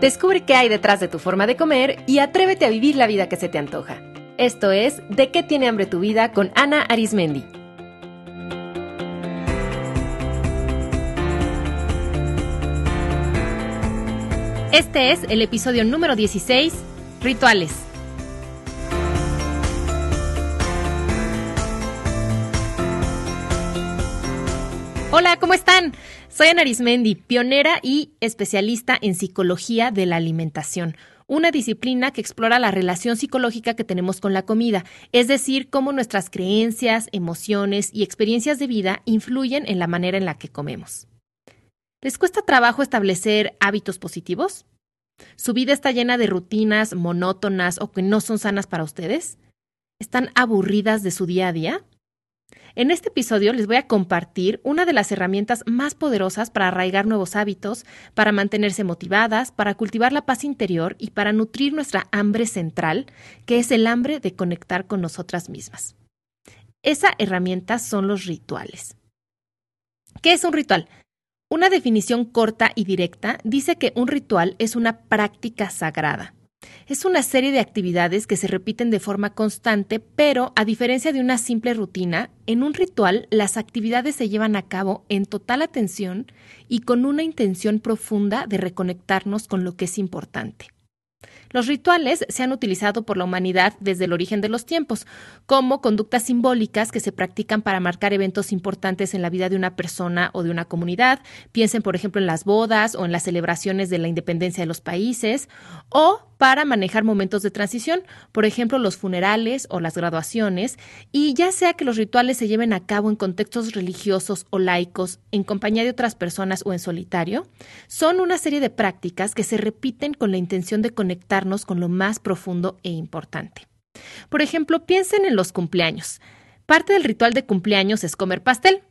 Descubre qué hay detrás de tu forma de comer y atrévete a vivir la vida que se te antoja. Esto es De qué tiene hambre tu vida con Ana Arismendi. Este es el episodio número 16, Rituales. Hola, ¿cómo están? Soy Ana Arismendi, pionera y especialista en psicología de la alimentación, una disciplina que explora la relación psicológica que tenemos con la comida, es decir, cómo nuestras creencias, emociones y experiencias de vida influyen en la manera en la que comemos. ¿Les cuesta trabajo establecer hábitos positivos? ¿Su vida está llena de rutinas monótonas o que no son sanas para ustedes? ¿Están aburridas de su día a día? En este episodio les voy a compartir una de las herramientas más poderosas para arraigar nuevos hábitos, para mantenerse motivadas, para cultivar la paz interior y para nutrir nuestra hambre central, que es el hambre de conectar con nosotras mismas. Esa herramienta son los rituales. ¿Qué es un ritual? Una definición corta y directa dice que un ritual es una práctica sagrada. Es una serie de actividades que se repiten de forma constante, pero a diferencia de una simple rutina, en un ritual las actividades se llevan a cabo en total atención y con una intención profunda de reconectarnos con lo que es importante. Los rituales se han utilizado por la humanidad desde el origen de los tiempos, como conductas simbólicas que se practican para marcar eventos importantes en la vida de una persona o de una comunidad. Piensen, por ejemplo, en las bodas o en las celebraciones de la independencia de los países, o para manejar momentos de transición, por ejemplo, los funerales o las graduaciones, y ya sea que los rituales se lleven a cabo en contextos religiosos o laicos, en compañía de otras personas o en solitario, son una serie de prácticas que se repiten con la intención de conectarnos con lo más profundo e importante. Por ejemplo, piensen en los cumpleaños. Parte del ritual de cumpleaños es comer pastel.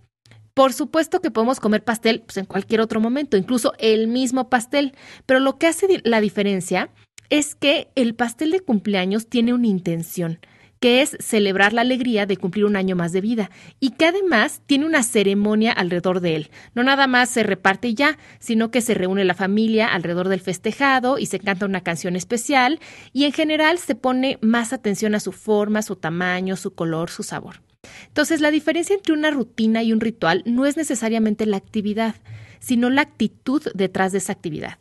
Por supuesto que podemos comer pastel pues, en cualquier otro momento, incluso el mismo pastel, pero lo que hace la diferencia es que el pastel de cumpleaños tiene una intención, que es celebrar la alegría de cumplir un año más de vida y que además tiene una ceremonia alrededor de él. No nada más se reparte ya, sino que se reúne la familia alrededor del festejado y se canta una canción especial y en general se pone más atención a su forma, su tamaño, su color, su sabor. Entonces, la diferencia entre una rutina y un ritual no es necesariamente la actividad, sino la actitud detrás de esa actividad.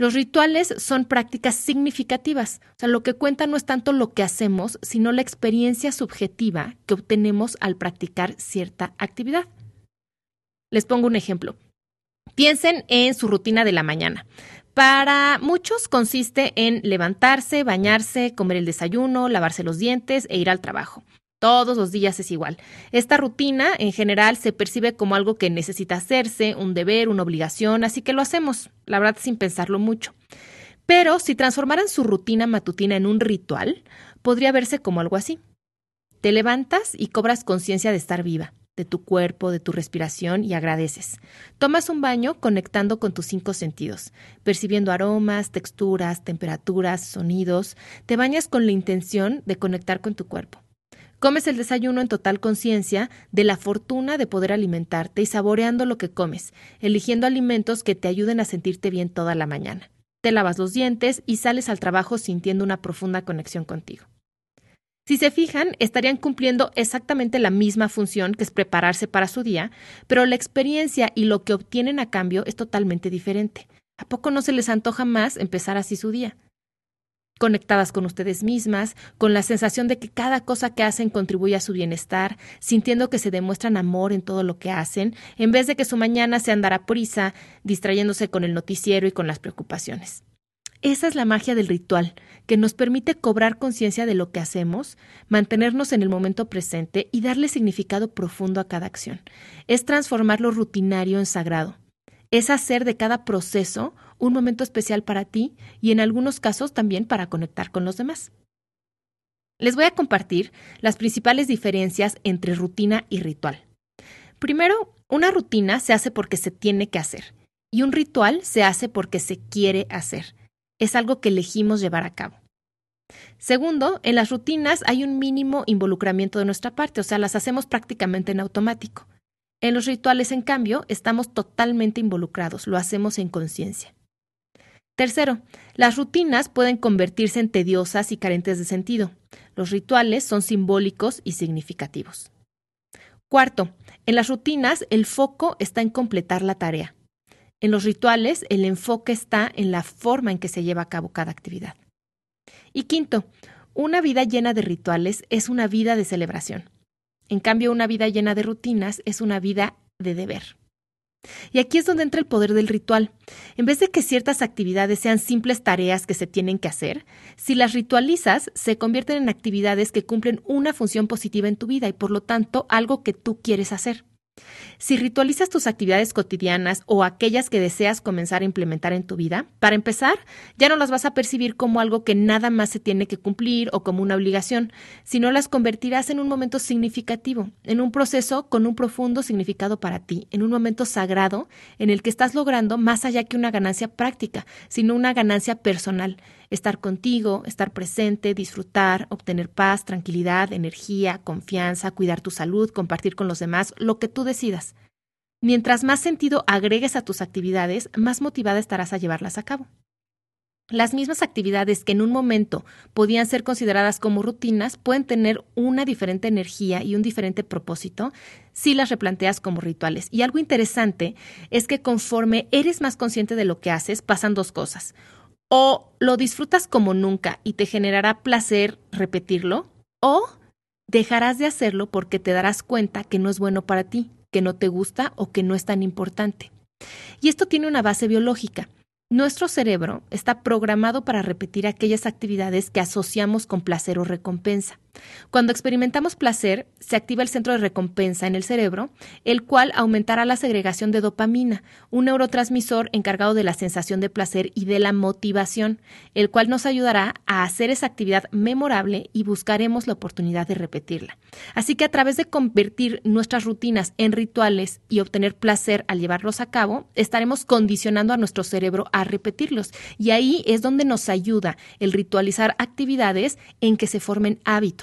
Los rituales son prácticas significativas, o sea, lo que cuenta no es tanto lo que hacemos, sino la experiencia subjetiva que obtenemos al practicar cierta actividad. Les pongo un ejemplo. Piensen en su rutina de la mañana. Para muchos consiste en levantarse, bañarse, comer el desayuno, lavarse los dientes e ir al trabajo. Todos los días es igual. Esta rutina en general se percibe como algo que necesita hacerse, un deber, una obligación, así que lo hacemos, la verdad sin pensarlo mucho. Pero si transformaran su rutina matutina en un ritual, podría verse como algo así. Te levantas y cobras conciencia de estar viva, de tu cuerpo, de tu respiración y agradeces. Tomas un baño conectando con tus cinco sentidos, percibiendo aromas, texturas, temperaturas, sonidos. Te bañas con la intención de conectar con tu cuerpo. Comes el desayuno en total conciencia de la fortuna de poder alimentarte y saboreando lo que comes, eligiendo alimentos que te ayuden a sentirte bien toda la mañana. Te lavas los dientes y sales al trabajo sintiendo una profunda conexión contigo. Si se fijan, estarían cumpliendo exactamente la misma función que es prepararse para su día, pero la experiencia y lo que obtienen a cambio es totalmente diferente. ¿A poco no se les antoja más empezar así su día? Conectadas con ustedes mismas, con la sensación de que cada cosa que hacen contribuye a su bienestar, sintiendo que se demuestran amor en todo lo que hacen, en vez de que su mañana se andara prisa, distrayéndose con el noticiero y con las preocupaciones. Esa es la magia del ritual, que nos permite cobrar conciencia de lo que hacemos, mantenernos en el momento presente y darle significado profundo a cada acción. Es transformar lo rutinario en sagrado. Es hacer de cada proceso un momento especial para ti y en algunos casos también para conectar con los demás. Les voy a compartir las principales diferencias entre rutina y ritual. Primero, una rutina se hace porque se tiene que hacer y un ritual se hace porque se quiere hacer. Es algo que elegimos llevar a cabo. Segundo, en las rutinas hay un mínimo involucramiento de nuestra parte, o sea, las hacemos prácticamente en automático. En los rituales, en cambio, estamos totalmente involucrados, lo hacemos en conciencia. Tercero, las rutinas pueden convertirse en tediosas y carentes de sentido. Los rituales son simbólicos y significativos. Cuarto, en las rutinas el foco está en completar la tarea. En los rituales el enfoque está en la forma en que se lleva a cabo cada actividad. Y quinto, una vida llena de rituales es una vida de celebración. En cambio, una vida llena de rutinas es una vida de deber. Y aquí es donde entra el poder del ritual. En vez de que ciertas actividades sean simples tareas que se tienen que hacer, si las ritualizas, se convierten en actividades que cumplen una función positiva en tu vida y por lo tanto algo que tú quieres hacer. Si ritualizas tus actividades cotidianas o aquellas que deseas comenzar a implementar en tu vida, para empezar, ya no las vas a percibir como algo que nada más se tiene que cumplir o como una obligación, sino las convertirás en un momento significativo, en un proceso con un profundo significado para ti, en un momento sagrado en el que estás logrando más allá que una ganancia práctica, sino una ganancia personal estar contigo, estar presente, disfrutar, obtener paz, tranquilidad, energía, confianza, cuidar tu salud, compartir con los demás, lo que tú decidas. Mientras más sentido agregues a tus actividades, más motivada estarás a llevarlas a cabo. Las mismas actividades que en un momento podían ser consideradas como rutinas pueden tener una diferente energía y un diferente propósito si las replanteas como rituales. Y algo interesante es que conforme eres más consciente de lo que haces, pasan dos cosas o lo disfrutas como nunca y te generará placer repetirlo, o dejarás de hacerlo porque te darás cuenta que no es bueno para ti, que no te gusta o que no es tan importante. Y esto tiene una base biológica. Nuestro cerebro está programado para repetir aquellas actividades que asociamos con placer o recompensa. Cuando experimentamos placer, se activa el centro de recompensa en el cerebro, el cual aumentará la segregación de dopamina, un neurotransmisor encargado de la sensación de placer y de la motivación, el cual nos ayudará a hacer esa actividad memorable y buscaremos la oportunidad de repetirla. Así que a través de convertir nuestras rutinas en rituales y obtener placer al llevarlos a cabo, estaremos condicionando a nuestro cerebro a repetirlos. Y ahí es donde nos ayuda el ritualizar actividades en que se formen hábitos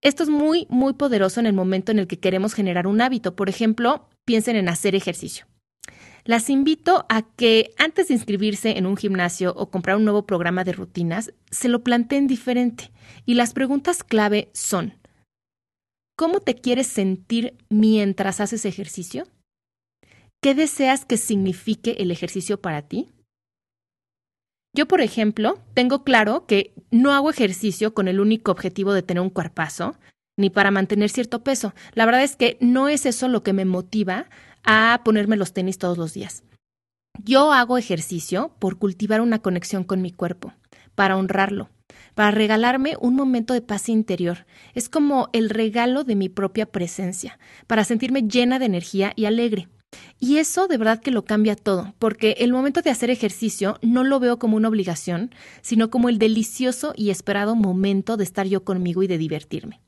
esto es muy, muy poderoso en el momento en el que queremos generar un hábito. Por ejemplo, piensen en hacer ejercicio. Las invito a que antes de inscribirse en un gimnasio o comprar un nuevo programa de rutinas, se lo planteen diferente. Y las preguntas clave son, ¿cómo te quieres sentir mientras haces ejercicio? ¿Qué deseas que signifique el ejercicio para ti? Yo, por ejemplo, tengo claro que no hago ejercicio con el único objetivo de tener un cuerpazo, ni para mantener cierto peso. La verdad es que no es eso lo que me motiva a ponerme los tenis todos los días. Yo hago ejercicio por cultivar una conexión con mi cuerpo, para honrarlo, para regalarme un momento de paz interior. Es como el regalo de mi propia presencia, para sentirme llena de energía y alegre. Y eso de verdad que lo cambia todo, porque el momento de hacer ejercicio no lo veo como una obligación, sino como el delicioso y esperado momento de estar yo conmigo y de divertirme.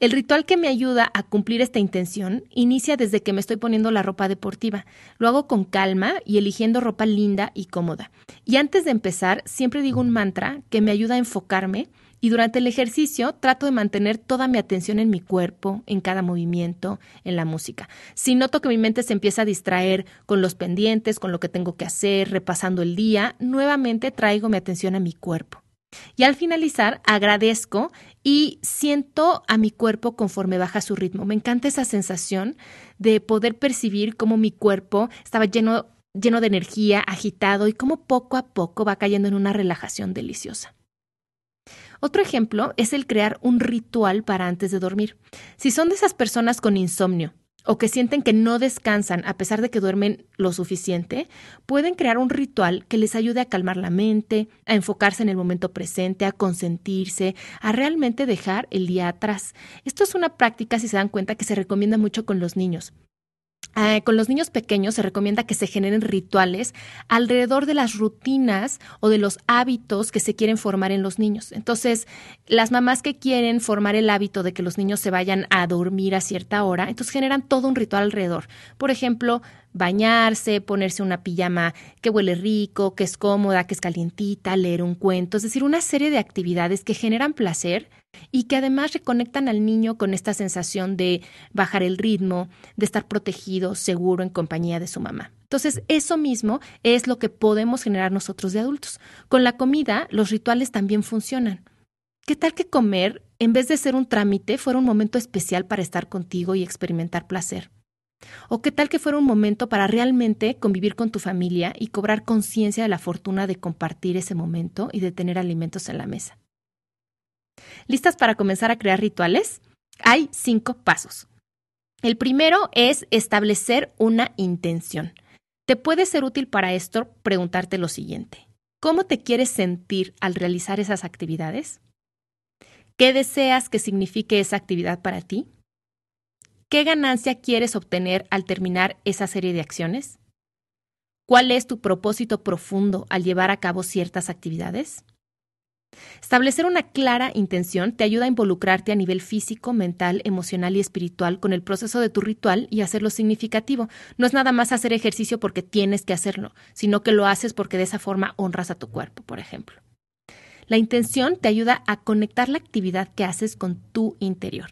El ritual que me ayuda a cumplir esta intención inicia desde que me estoy poniendo la ropa deportiva. Lo hago con calma y eligiendo ropa linda y cómoda. Y antes de empezar, siempre digo un mantra que me ayuda a enfocarme y durante el ejercicio trato de mantener toda mi atención en mi cuerpo, en cada movimiento, en la música. Si noto que mi mente se empieza a distraer con los pendientes, con lo que tengo que hacer, repasando el día, nuevamente traigo mi atención a mi cuerpo. Y al finalizar, agradezco y siento a mi cuerpo conforme baja su ritmo. Me encanta esa sensación de poder percibir cómo mi cuerpo estaba lleno, lleno de energía, agitado y cómo poco a poco va cayendo en una relajación deliciosa. Otro ejemplo es el crear un ritual para antes de dormir. Si son de esas personas con insomnio o que sienten que no descansan a pesar de que duermen lo suficiente, pueden crear un ritual que les ayude a calmar la mente, a enfocarse en el momento presente, a consentirse, a realmente dejar el día atrás. Esto es una práctica, si se dan cuenta, que se recomienda mucho con los niños. Eh, con los niños pequeños se recomienda que se generen rituales alrededor de las rutinas o de los hábitos que se quieren formar en los niños. Entonces, las mamás que quieren formar el hábito de que los niños se vayan a dormir a cierta hora, entonces generan todo un ritual alrededor. Por ejemplo, bañarse, ponerse una pijama que huele rico, que es cómoda, que es calientita, leer un cuento, es decir, una serie de actividades que generan placer y que además reconectan al niño con esta sensación de bajar el ritmo, de estar protegido, seguro en compañía de su mamá. Entonces, eso mismo es lo que podemos generar nosotros de adultos. Con la comida, los rituales también funcionan. ¿Qué tal que comer, en vez de ser un trámite, fuera un momento especial para estar contigo y experimentar placer? ¿O qué tal que fuera un momento para realmente convivir con tu familia y cobrar conciencia de la fortuna de compartir ese momento y de tener alimentos en la mesa? ¿Listas para comenzar a crear rituales? Hay cinco pasos. El primero es establecer una intención. Te puede ser útil para esto preguntarte lo siguiente. ¿Cómo te quieres sentir al realizar esas actividades? ¿Qué deseas que signifique esa actividad para ti? ¿Qué ganancia quieres obtener al terminar esa serie de acciones? ¿Cuál es tu propósito profundo al llevar a cabo ciertas actividades? Establecer una clara intención te ayuda a involucrarte a nivel físico, mental, emocional y espiritual con el proceso de tu ritual y hacerlo significativo. No es nada más hacer ejercicio porque tienes que hacerlo, sino que lo haces porque de esa forma honras a tu cuerpo, por ejemplo. La intención te ayuda a conectar la actividad que haces con tu interior.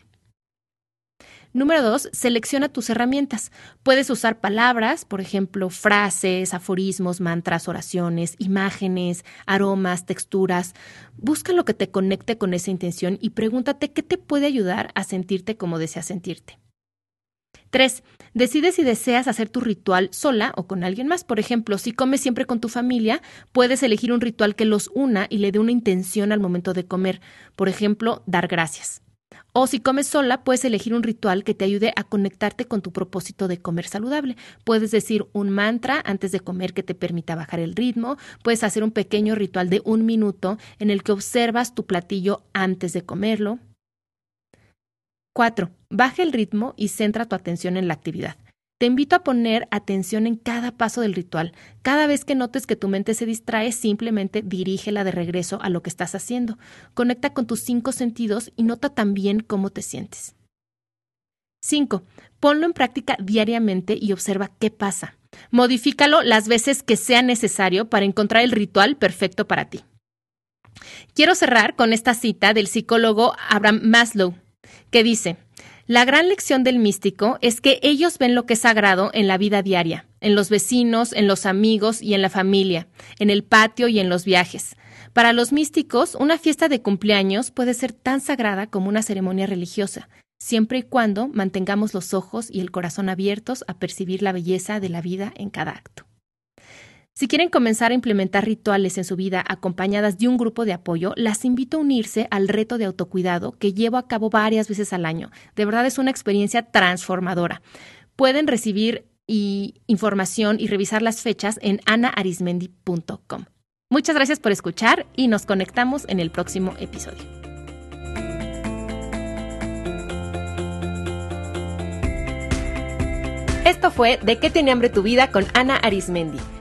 Número dos, selecciona tus herramientas. Puedes usar palabras, por ejemplo, frases, aforismos, mantras, oraciones, imágenes, aromas, texturas. Busca lo que te conecte con esa intención y pregúntate qué te puede ayudar a sentirte como deseas sentirte. 3. Decide si deseas hacer tu ritual sola o con alguien más. Por ejemplo, si comes siempre con tu familia, puedes elegir un ritual que los una y le dé una intención al momento de comer. Por ejemplo, dar gracias. O si comes sola, puedes elegir un ritual que te ayude a conectarte con tu propósito de comer saludable. Puedes decir un mantra antes de comer que te permita bajar el ritmo. Puedes hacer un pequeño ritual de un minuto en el que observas tu platillo antes de comerlo. 4. Baja el ritmo y centra tu atención en la actividad. Te invito a poner atención en cada paso del ritual. Cada vez que notes que tu mente se distrae, simplemente dirígela de regreso a lo que estás haciendo. Conecta con tus cinco sentidos y nota también cómo te sientes. 5. Ponlo en práctica diariamente y observa qué pasa. Modifícalo las veces que sea necesario para encontrar el ritual perfecto para ti. Quiero cerrar con esta cita del psicólogo Abraham Maslow, que dice, la gran lección del místico es que ellos ven lo que es sagrado en la vida diaria, en los vecinos, en los amigos y en la familia, en el patio y en los viajes. Para los místicos, una fiesta de cumpleaños puede ser tan sagrada como una ceremonia religiosa, siempre y cuando mantengamos los ojos y el corazón abiertos a percibir la belleza de la vida en cada acto. Si quieren comenzar a implementar rituales en su vida acompañadas de un grupo de apoyo, las invito a unirse al reto de autocuidado que llevo a cabo varias veces al año. De verdad es una experiencia transformadora. Pueden recibir información y revisar las fechas en anaarismendi.com. Muchas gracias por escuchar y nos conectamos en el próximo episodio. Esto fue De qué tiene hambre tu vida con Ana Arismendi.